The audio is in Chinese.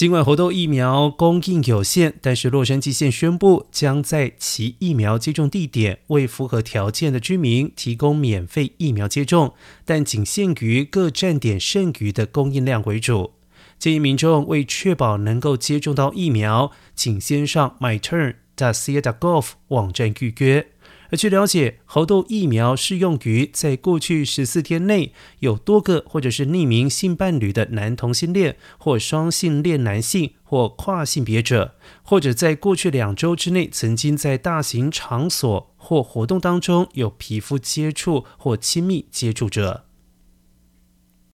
尽管猴痘疫苗供应有限，但是洛杉矶县宣布将在其疫苗接种地点为符合条件的居民提供免费疫苗接种，但仅限于各站点剩余的供应量为主。建议民众为确保能够接种到疫苗，请先上 MyTurn.ca.gov 网站预约。而据了解，猴痘疫苗适用于在过去十四天内有多个或者是匿名性伴侣的男同性恋或双性恋男性或跨性别者，或者在过去两周之内曾经在大型场所或活动当中有皮肤接触或亲密接触者。